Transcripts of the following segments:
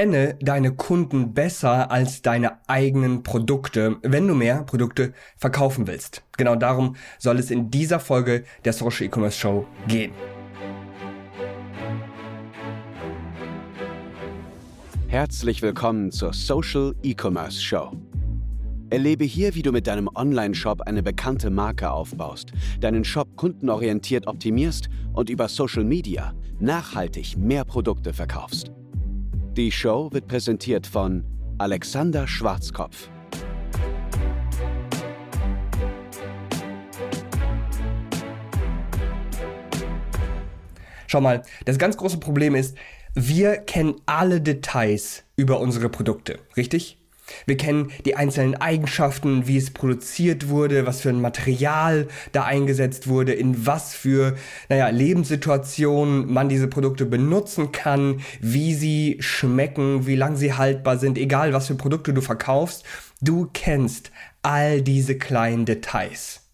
Kenne deine Kunden besser als deine eigenen Produkte, wenn du mehr Produkte verkaufen willst. Genau darum soll es in dieser Folge der Social E-Commerce Show gehen. Herzlich willkommen zur Social E-Commerce Show. Erlebe hier, wie du mit deinem Online-Shop eine bekannte Marke aufbaust, deinen Shop kundenorientiert optimierst und über Social Media nachhaltig mehr Produkte verkaufst. Die Show wird präsentiert von Alexander Schwarzkopf. Schau mal, das ganz große Problem ist, wir kennen alle Details über unsere Produkte, richtig? Wir kennen die einzelnen Eigenschaften, wie es produziert wurde, was für ein Material da eingesetzt wurde, in was für naja, Lebenssituationen man diese Produkte benutzen kann, wie sie schmecken, wie lang sie haltbar sind, egal was für Produkte du verkaufst. Du kennst all diese kleinen Details.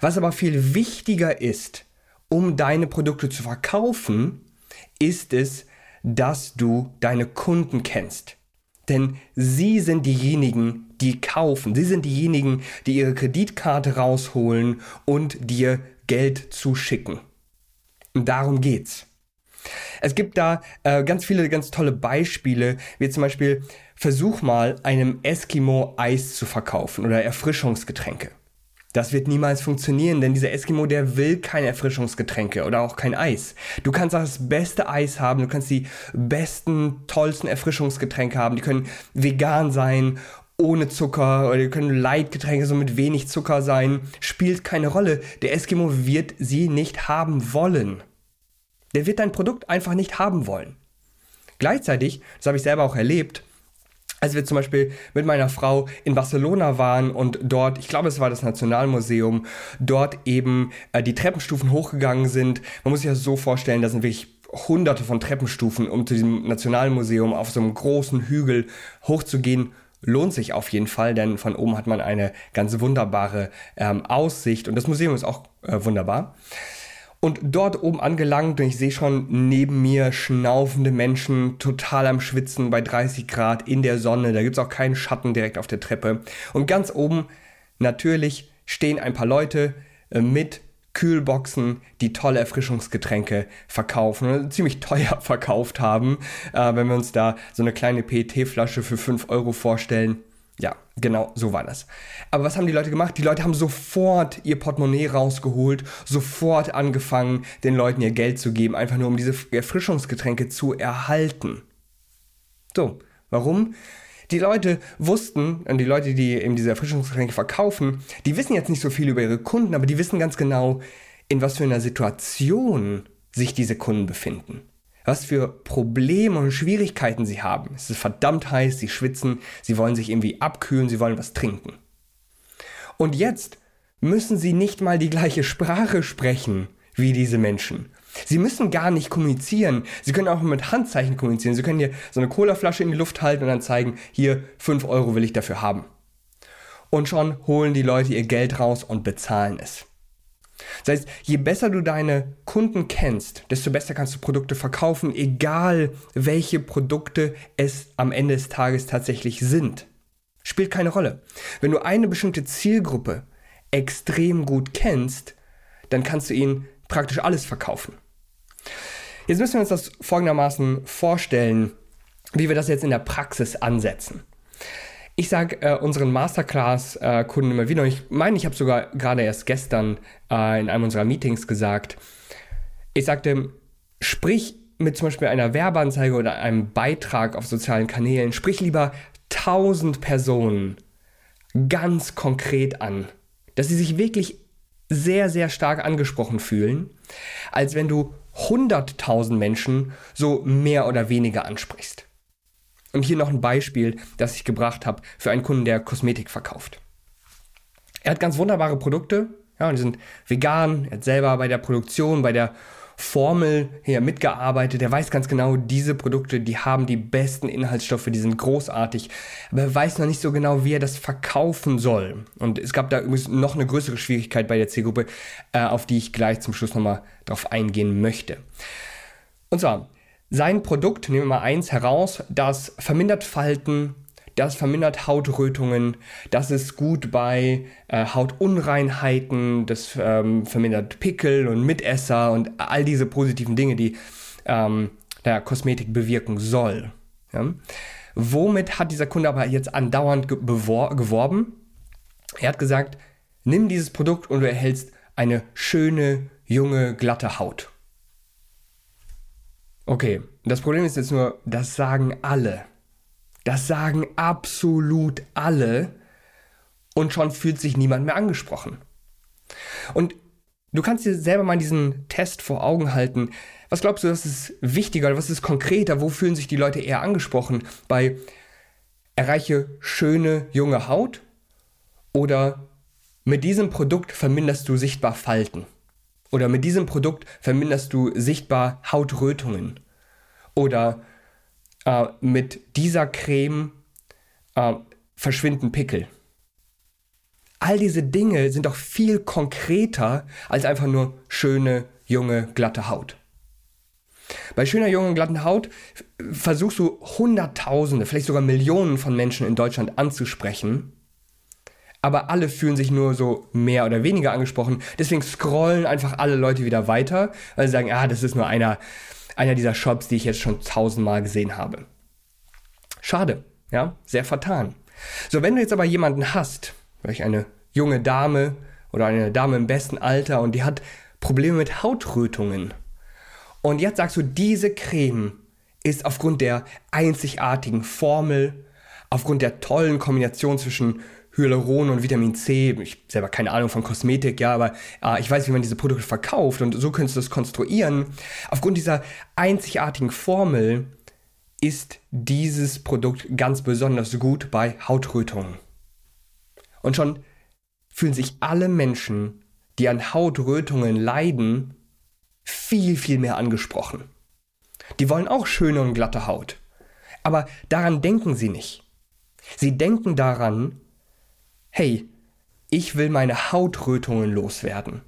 Was aber viel wichtiger ist, um deine Produkte zu verkaufen, ist es, dass du deine Kunden kennst. Denn sie sind diejenigen, die kaufen. Sie sind diejenigen, die ihre Kreditkarte rausholen und dir Geld zuschicken. Und darum geht's. Es gibt da äh, ganz viele ganz tolle Beispiele, wie zum Beispiel versuch mal einem Eskimo Eis zu verkaufen oder Erfrischungsgetränke. Das wird niemals funktionieren, denn dieser Eskimo, der will keine Erfrischungsgetränke oder auch kein Eis. Du kannst auch das beste Eis haben, du kannst die besten, tollsten Erfrischungsgetränke haben, die können vegan sein, ohne Zucker oder die können Leitgetränke so mit wenig Zucker sein, spielt keine Rolle. Der Eskimo wird sie nicht haben wollen. Der wird dein Produkt einfach nicht haben wollen. Gleichzeitig, das habe ich selber auch erlebt, als wir zum Beispiel mit meiner Frau in Barcelona waren und dort, ich glaube es war das Nationalmuseum, dort eben äh, die Treppenstufen hochgegangen sind. Man muss sich das so vorstellen, da sind wirklich hunderte von Treppenstufen, um zu diesem Nationalmuseum auf so einem großen Hügel hochzugehen. Lohnt sich auf jeden Fall, denn von oben hat man eine ganz wunderbare ähm, Aussicht und das Museum ist auch äh, wunderbar. Und dort oben angelangt, und ich sehe schon neben mir schnaufende Menschen, total am Schwitzen bei 30 Grad in der Sonne. Da gibt es auch keinen Schatten direkt auf der Treppe. Und ganz oben, natürlich, stehen ein paar Leute äh, mit Kühlboxen, die tolle Erfrischungsgetränke verkaufen ziemlich teuer verkauft haben. Äh, wenn wir uns da so eine kleine PET-Flasche für 5 Euro vorstellen, ja, genau so war das. Aber was haben die Leute gemacht? Die Leute haben sofort ihr Portemonnaie rausgeholt, sofort angefangen, den Leuten ihr Geld zu geben, einfach nur um diese Erfrischungsgetränke zu erhalten. So, warum? Die Leute wussten, und die Leute, die eben diese Erfrischungsgetränke verkaufen, die wissen jetzt nicht so viel über ihre Kunden, aber die wissen ganz genau, in was für einer Situation sich diese Kunden befinden was für Probleme und Schwierigkeiten sie haben. Es ist verdammt heiß, sie schwitzen, sie wollen sich irgendwie abkühlen, sie wollen was trinken. Und jetzt müssen sie nicht mal die gleiche Sprache sprechen wie diese Menschen. Sie müssen gar nicht kommunizieren. Sie können auch mit Handzeichen kommunizieren. Sie können hier so eine Colaflasche in die Luft halten und dann zeigen, hier 5 Euro will ich dafür haben. Und schon holen die Leute ihr Geld raus und bezahlen es. Das heißt, je besser du deine Kunden kennst, desto besser kannst du Produkte verkaufen, egal welche Produkte es am Ende des Tages tatsächlich sind. Spielt keine Rolle. Wenn du eine bestimmte Zielgruppe extrem gut kennst, dann kannst du ihnen praktisch alles verkaufen. Jetzt müssen wir uns das folgendermaßen vorstellen, wie wir das jetzt in der Praxis ansetzen. Ich sage äh, unseren Masterclass-Kunden immer wieder, und ich meine, ich habe sogar gerade erst gestern äh, in einem unserer Meetings gesagt, ich sagte, sprich mit zum Beispiel einer Werbeanzeige oder einem Beitrag auf sozialen Kanälen, sprich lieber 1000 Personen ganz konkret an, dass sie sich wirklich sehr, sehr stark angesprochen fühlen, als wenn du 100.000 Menschen so mehr oder weniger ansprichst. Und hier noch ein Beispiel, das ich gebracht habe für einen Kunden, der Kosmetik verkauft. Er hat ganz wunderbare Produkte, ja, und die sind vegan, er hat selber bei der Produktion, bei der Formel hier mitgearbeitet. Er weiß ganz genau, diese Produkte, die haben die besten Inhaltsstoffe, die sind großartig. Aber er weiß noch nicht so genau, wie er das verkaufen soll. Und es gab da übrigens noch eine größere Schwierigkeit bei der Zielgruppe, äh, auf die ich gleich zum Schluss nochmal drauf eingehen möchte. Und zwar, sein Produkt, nehmen wir mal eins heraus, das vermindert Falten, das vermindert Hautrötungen, das ist gut bei äh, Hautunreinheiten, das ähm, vermindert Pickel und Mitesser und all diese positiven Dinge, die ähm, der Kosmetik bewirken soll. Ja? Womit hat dieser Kunde aber jetzt andauernd geworben? Er hat gesagt, nimm dieses Produkt und du erhältst eine schöne, junge, glatte Haut. Okay, das Problem ist jetzt nur, das sagen alle. Das sagen absolut alle und schon fühlt sich niemand mehr angesprochen. Und du kannst dir selber mal diesen Test vor Augen halten. Was glaubst du, was ist wichtiger, was ist konkreter, wo fühlen sich die Leute eher angesprochen? Bei erreiche schöne junge Haut oder mit diesem Produkt verminderst du sichtbar Falten? Oder mit diesem Produkt verminderst du sichtbar Hautrötungen? Oder äh, mit dieser Creme äh, verschwinden Pickel. All diese Dinge sind doch viel konkreter als einfach nur schöne, junge, glatte Haut. Bei schöner, junger, glatten Haut versuchst du Hunderttausende, vielleicht sogar Millionen von Menschen in Deutschland anzusprechen, aber alle fühlen sich nur so mehr oder weniger angesprochen. Deswegen scrollen einfach alle Leute wieder weiter, weil sie sagen, ah, das ist nur einer, einer dieser Shops, die ich jetzt schon tausendmal gesehen habe. Schade, ja, sehr vertan. So, wenn du jetzt aber jemanden hast, vielleicht eine junge Dame oder eine Dame im besten Alter und die hat Probleme mit Hautrötungen. Und jetzt sagst du, diese Creme ist aufgrund der einzigartigen Formel, aufgrund der tollen Kombination zwischen Hyaluron und Vitamin C. Ich selber keine Ahnung von Kosmetik, ja, aber äh, ich weiß, wie man diese Produkte verkauft und so könntest du das konstruieren. Aufgrund dieser einzigartigen Formel ist dieses Produkt ganz besonders gut bei Hautrötungen. Und schon fühlen sich alle Menschen, die an Hautrötungen leiden, viel, viel mehr angesprochen. Die wollen auch schöne und glatte Haut. Aber daran denken sie nicht. Sie denken daran, hey, ich will meine Hautrötungen loswerden.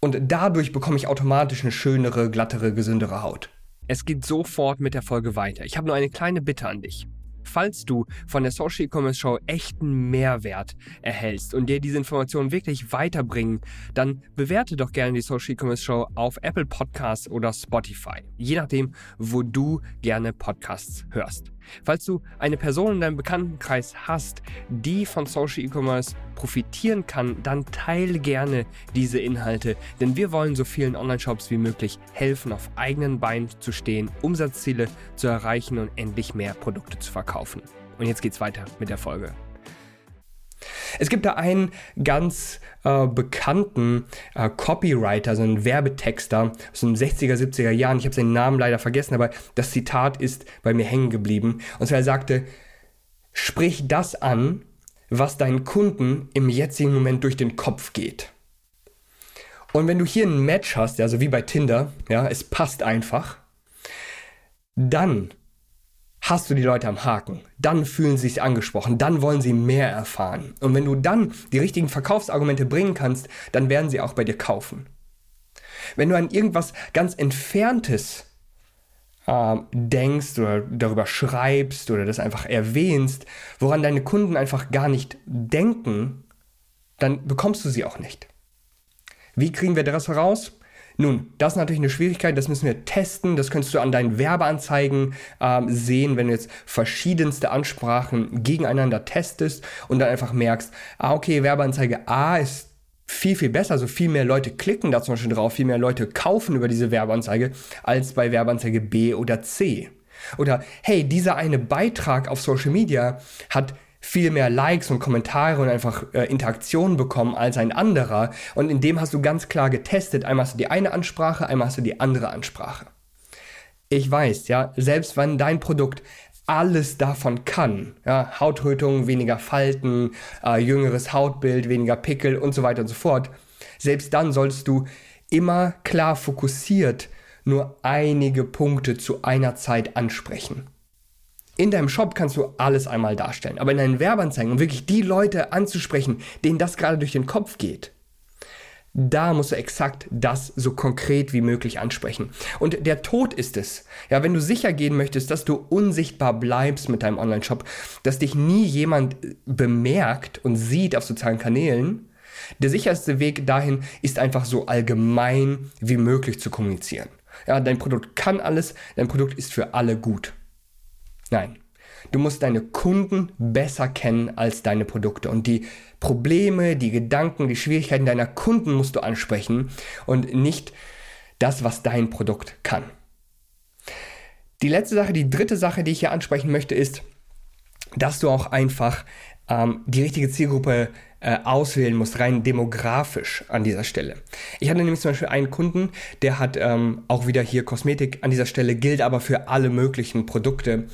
Und dadurch bekomme ich automatisch eine schönere, glattere, gesündere Haut. Es geht sofort mit der Folge weiter. Ich habe nur eine kleine Bitte an dich. Falls du von der Social E-Commerce Show echten Mehrwert erhältst und dir diese Informationen wirklich weiterbringen, dann bewerte doch gerne die Social E-Commerce Show auf Apple Podcasts oder Spotify, je nachdem, wo du gerne Podcasts hörst. Falls du eine Person in deinem Bekanntenkreis hast, die von Social E-Commerce profitieren kann, dann teile gerne diese Inhalte, denn wir wollen so vielen Online-Shops wie möglich helfen, auf eigenen Beinen zu stehen, Umsatzziele zu erreichen und endlich mehr Produkte zu verkaufen. Und jetzt geht's weiter mit der Folge. Es gibt da einen ganz äh, bekannten äh, Copywriter, so einen Werbetexter aus den 60er, 70er Jahren. Ich habe seinen Namen leider vergessen, aber das Zitat ist bei mir hängen geblieben. Und zwar er sagte, sprich das an, was deinen Kunden im jetzigen Moment durch den Kopf geht. Und wenn du hier ein Match hast, ja, so wie bei Tinder, ja, es passt einfach, dann hast du die Leute am Haken. Dann fühlen sie sich angesprochen, dann wollen sie mehr erfahren. Und wenn du dann die richtigen Verkaufsargumente bringen kannst, dann werden sie auch bei dir kaufen. Wenn du an irgendwas ganz Entferntes äh, denkst oder darüber schreibst oder das einfach erwähnst, woran deine Kunden einfach gar nicht denken, dann bekommst du sie auch nicht. Wie kriegen wir das heraus? Nun, das ist natürlich eine Schwierigkeit, das müssen wir testen, das kannst du an deinen Werbeanzeigen äh, sehen, wenn du jetzt verschiedenste Ansprachen gegeneinander testest und dann einfach merkst, ah, okay, Werbeanzeige A ist viel, viel besser, also viel mehr Leute klicken da zum Beispiel drauf, viel mehr Leute kaufen über diese Werbeanzeige als bei Werbeanzeige B oder C. Oder hey, dieser eine Beitrag auf Social Media hat viel mehr Likes und Kommentare und einfach äh, Interaktionen bekommen als ein anderer. Und in dem hast du ganz klar getestet, einmal hast du die eine Ansprache, einmal hast du die andere Ansprache. Ich weiß, ja, selbst wenn dein Produkt alles davon kann, ja, Hautrötung, weniger Falten, äh, jüngeres Hautbild, weniger Pickel und so weiter und so fort, selbst dann solltest du immer klar fokussiert nur einige Punkte zu einer Zeit ansprechen. In deinem Shop kannst du alles einmal darstellen, aber in deinen Werbeanzeigen, um wirklich die Leute anzusprechen, denen das gerade durch den Kopf geht, da musst du exakt das so konkret wie möglich ansprechen. Und der Tod ist es. Ja, wenn du sicher gehen möchtest, dass du unsichtbar bleibst mit deinem Online-Shop, dass dich nie jemand bemerkt und sieht auf sozialen Kanälen, der sicherste Weg dahin ist einfach so allgemein wie möglich zu kommunizieren. Ja, dein Produkt kann alles, dein Produkt ist für alle gut. Nein, Du musst deine Kunden besser kennen als deine Produkte. Und die Probleme, die Gedanken, die Schwierigkeiten deiner Kunden musst du ansprechen und nicht das, was dein Produkt kann. Die letzte Sache, die dritte Sache, die ich hier ansprechen möchte, ist, dass du auch einfach ähm, die richtige Zielgruppe äh, auswählen musst, rein demografisch an dieser Stelle. Ich hatte nämlich zum Beispiel einen Kunden, der hat ähm, auch wieder hier Kosmetik an dieser Stelle, gilt aber für alle möglichen Produkte.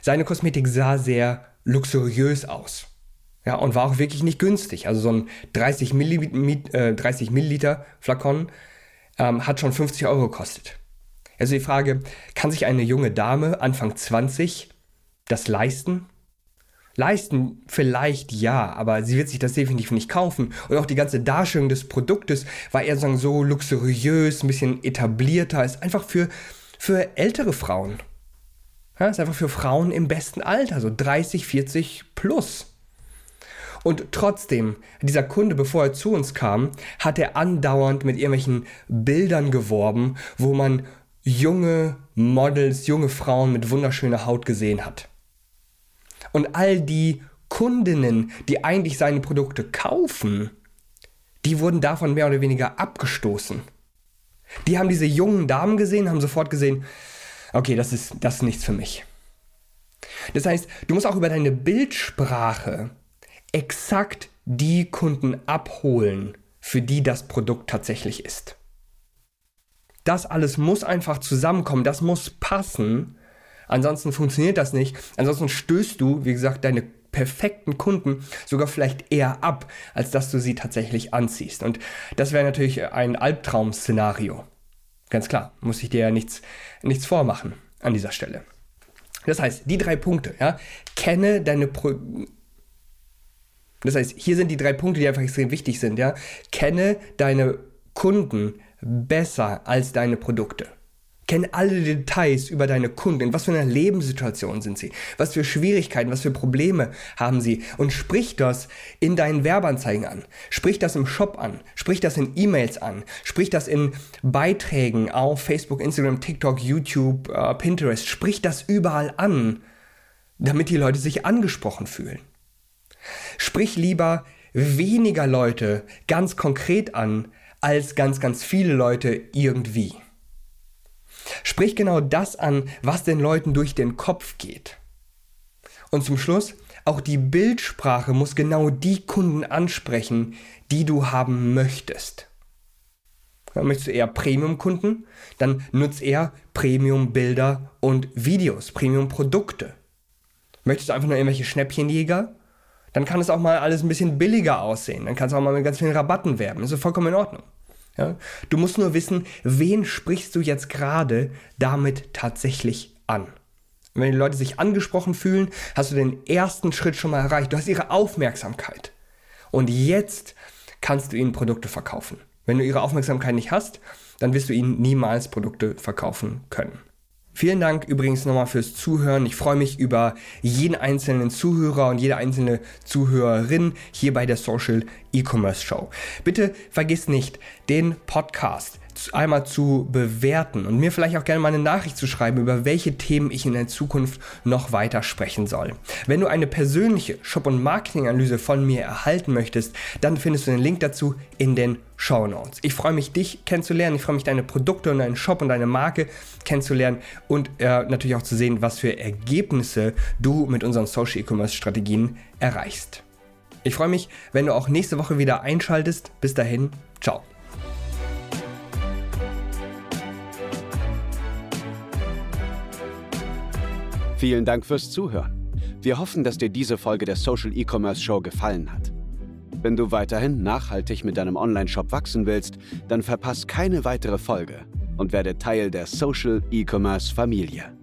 Seine Kosmetik sah sehr luxuriös aus. Ja, und war auch wirklich nicht günstig. Also so ein 30, Milliliter, äh, 30 Milliliter Flakon ähm, hat schon 50 Euro gekostet. Also die Frage, kann sich eine junge Dame, Anfang 20, das leisten? Leisten vielleicht ja, aber sie wird sich das definitiv nicht kaufen. Und auch die ganze Darstellung des Produktes war eher so luxuriös, ein bisschen etablierter, ist einfach für, für ältere Frauen. Ja, ist einfach für Frauen im besten Alter, so 30, 40 plus. Und trotzdem, dieser Kunde, bevor er zu uns kam, hat er andauernd mit irgendwelchen Bildern geworben, wo man junge Models, junge Frauen mit wunderschöner Haut gesehen hat. Und all die Kundinnen, die eigentlich seine Produkte kaufen, die wurden davon mehr oder weniger abgestoßen. Die haben diese jungen Damen gesehen, haben sofort gesehen, okay, das ist, das ist nichts für mich. Das heißt, du musst auch über deine Bildsprache exakt die Kunden abholen, für die das Produkt tatsächlich ist. Das alles muss einfach zusammenkommen, das muss passen. Ansonsten funktioniert das nicht. Ansonsten stößt du, wie gesagt, deine perfekten Kunden sogar vielleicht eher ab, als dass du sie tatsächlich anziehst. Und das wäre natürlich ein Albtraum-Szenario. Ganz klar, muss ich dir ja nichts, nichts vormachen an dieser Stelle. Das heißt, die drei Punkte, ja, kenne deine Pro Das heißt, hier sind die drei Punkte, die einfach extrem wichtig sind, ja. Kenne deine Kunden besser als deine Produkte. Kenn alle Details über deine Kunden. Was für eine Lebenssituation sind sie? Was für Schwierigkeiten, was für Probleme haben sie? Und sprich das in deinen Werbeanzeigen an. Sprich das im Shop an. Sprich das in E-Mails an. Sprich das in Beiträgen auf Facebook, Instagram, TikTok, YouTube, uh, Pinterest. Sprich das überall an, damit die Leute sich angesprochen fühlen. Sprich lieber weniger Leute ganz konkret an, als ganz, ganz viele Leute irgendwie. Sprich genau das an, was den Leuten durch den Kopf geht. Und zum Schluss, auch die Bildsprache muss genau die Kunden ansprechen, die du haben möchtest. Möchtest du eher Premium-Kunden? Dann nutz eher Premium-Bilder und Videos, Premium-Produkte. Möchtest du einfach nur irgendwelche Schnäppchenjäger? Dann kann es auch mal alles ein bisschen billiger aussehen. Dann kannst du auch mal mit ganz vielen Rabatten werben. Ist vollkommen in Ordnung. Ja? Du musst nur wissen, wen sprichst du jetzt gerade damit tatsächlich an. Und wenn die Leute sich angesprochen fühlen, hast du den ersten Schritt schon mal erreicht. Du hast ihre Aufmerksamkeit. Und jetzt kannst du ihnen Produkte verkaufen. Wenn du ihre Aufmerksamkeit nicht hast, dann wirst du ihnen niemals Produkte verkaufen können. Vielen Dank übrigens nochmal fürs Zuhören. Ich freue mich über jeden einzelnen Zuhörer und jede einzelne Zuhörerin hier bei der Social E-Commerce Show. Bitte vergiss nicht, den Podcast einmal zu bewerten und mir vielleicht auch gerne mal eine Nachricht zu schreiben, über welche Themen ich in der Zukunft noch weiter sprechen soll. Wenn du eine persönliche Shop- und Marketinganalyse von mir erhalten möchtest, dann findest du den Link dazu in den Show Notes. Ich freue mich, dich kennenzulernen. Ich freue mich, deine Produkte und deinen Shop und deine Marke kennenzulernen und äh, natürlich auch zu sehen, was für Ergebnisse du mit unseren Social E-Commerce Strategien erreichst. Ich freue mich, wenn du auch nächste Woche wieder einschaltest. Bis dahin, ciao. Vielen Dank fürs Zuhören. Wir hoffen, dass dir diese Folge der Social E-Commerce Show gefallen hat. Wenn du weiterhin nachhaltig mit deinem Online-Shop wachsen willst, dann verpass keine weitere Folge und werde Teil der Social E-Commerce Familie.